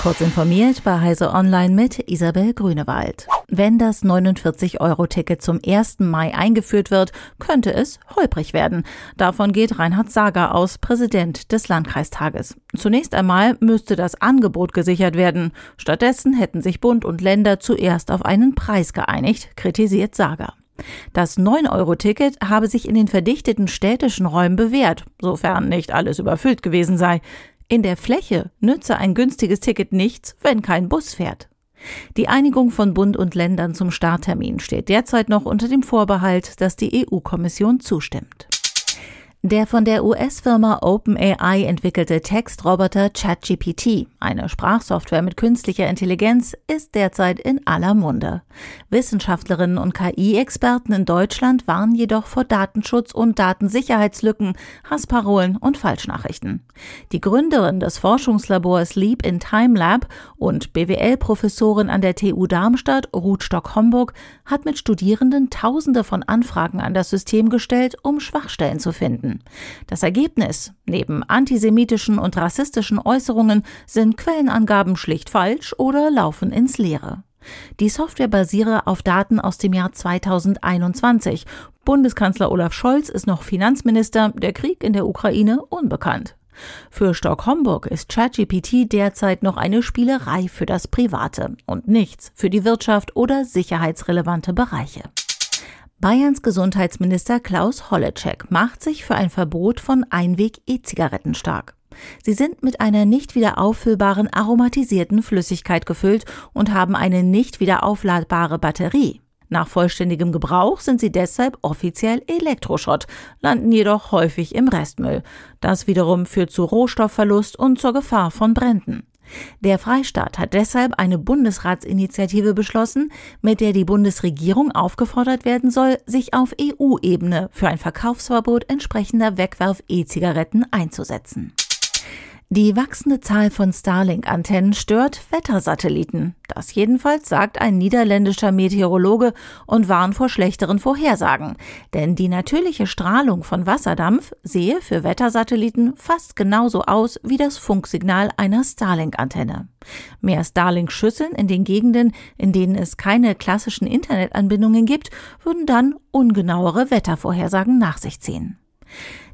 Kurz informiert bei Heise Online mit Isabel Grünewald. Wenn das 49-Euro-Ticket zum 1. Mai eingeführt wird, könnte es holprig werden. Davon geht Reinhard Sager aus, Präsident des Landkreistages. Zunächst einmal müsste das Angebot gesichert werden. Stattdessen hätten sich Bund und Länder zuerst auf einen Preis geeinigt, kritisiert Sager. Das 9-Euro-Ticket habe sich in den verdichteten städtischen Räumen bewährt, sofern nicht alles überfüllt gewesen sei. In der Fläche nütze ein günstiges Ticket nichts, wenn kein Bus fährt. Die Einigung von Bund und Ländern zum Starttermin steht derzeit noch unter dem Vorbehalt, dass die EU-Kommission zustimmt. Der von der US-Firma OpenAI entwickelte Textroboter ChatGPT, eine Sprachsoftware mit künstlicher Intelligenz, ist derzeit in aller Munde. Wissenschaftlerinnen und KI-Experten in Deutschland warnen jedoch vor Datenschutz und Datensicherheitslücken, Hassparolen und Falschnachrichten. Die Gründerin des Forschungslabors Leap in Time Lab und BWL-Professorin an der TU Darmstadt, Ruth Stock-Homburg, hat mit Studierenden Tausende von Anfragen an das System gestellt, um Schwachstellen zu finden finden. Das Ergebnis, neben antisemitischen und rassistischen Äußerungen, sind Quellenangaben schlicht falsch oder laufen ins Leere. Die Software basiere auf Daten aus dem Jahr 2021. Bundeskanzler Olaf Scholz ist noch Finanzminister, der Krieg in der Ukraine unbekannt. Für Stock Homburg ist ChatGPT derzeit noch eine Spielerei für das Private und nichts für die Wirtschaft oder sicherheitsrelevante Bereiche. Bayerns Gesundheitsminister Klaus Holleczek macht sich für ein Verbot von Einweg-E-Zigaretten stark. Sie sind mit einer nicht wieder auffüllbaren aromatisierten Flüssigkeit gefüllt und haben eine nicht wieder aufladbare Batterie. Nach vollständigem Gebrauch sind sie deshalb offiziell Elektroschrott, landen jedoch häufig im Restmüll. Das wiederum führt zu Rohstoffverlust und zur Gefahr von Bränden. Der Freistaat hat deshalb eine Bundesratsinitiative beschlossen, mit der die Bundesregierung aufgefordert werden soll, sich auf EU-Ebene für ein Verkaufsverbot entsprechender Wegwerf-E-Zigaretten einzusetzen. Die wachsende Zahl von Starlink-Antennen stört Wettersatelliten. Das jedenfalls sagt ein niederländischer Meteorologe und warnt vor schlechteren Vorhersagen. Denn die natürliche Strahlung von Wasserdampf sehe für Wettersatelliten fast genauso aus wie das Funksignal einer Starlink-Antenne. Mehr Starlink-Schüsseln in den Gegenden, in denen es keine klassischen Internetanbindungen gibt, würden dann ungenauere Wettervorhersagen nach sich ziehen.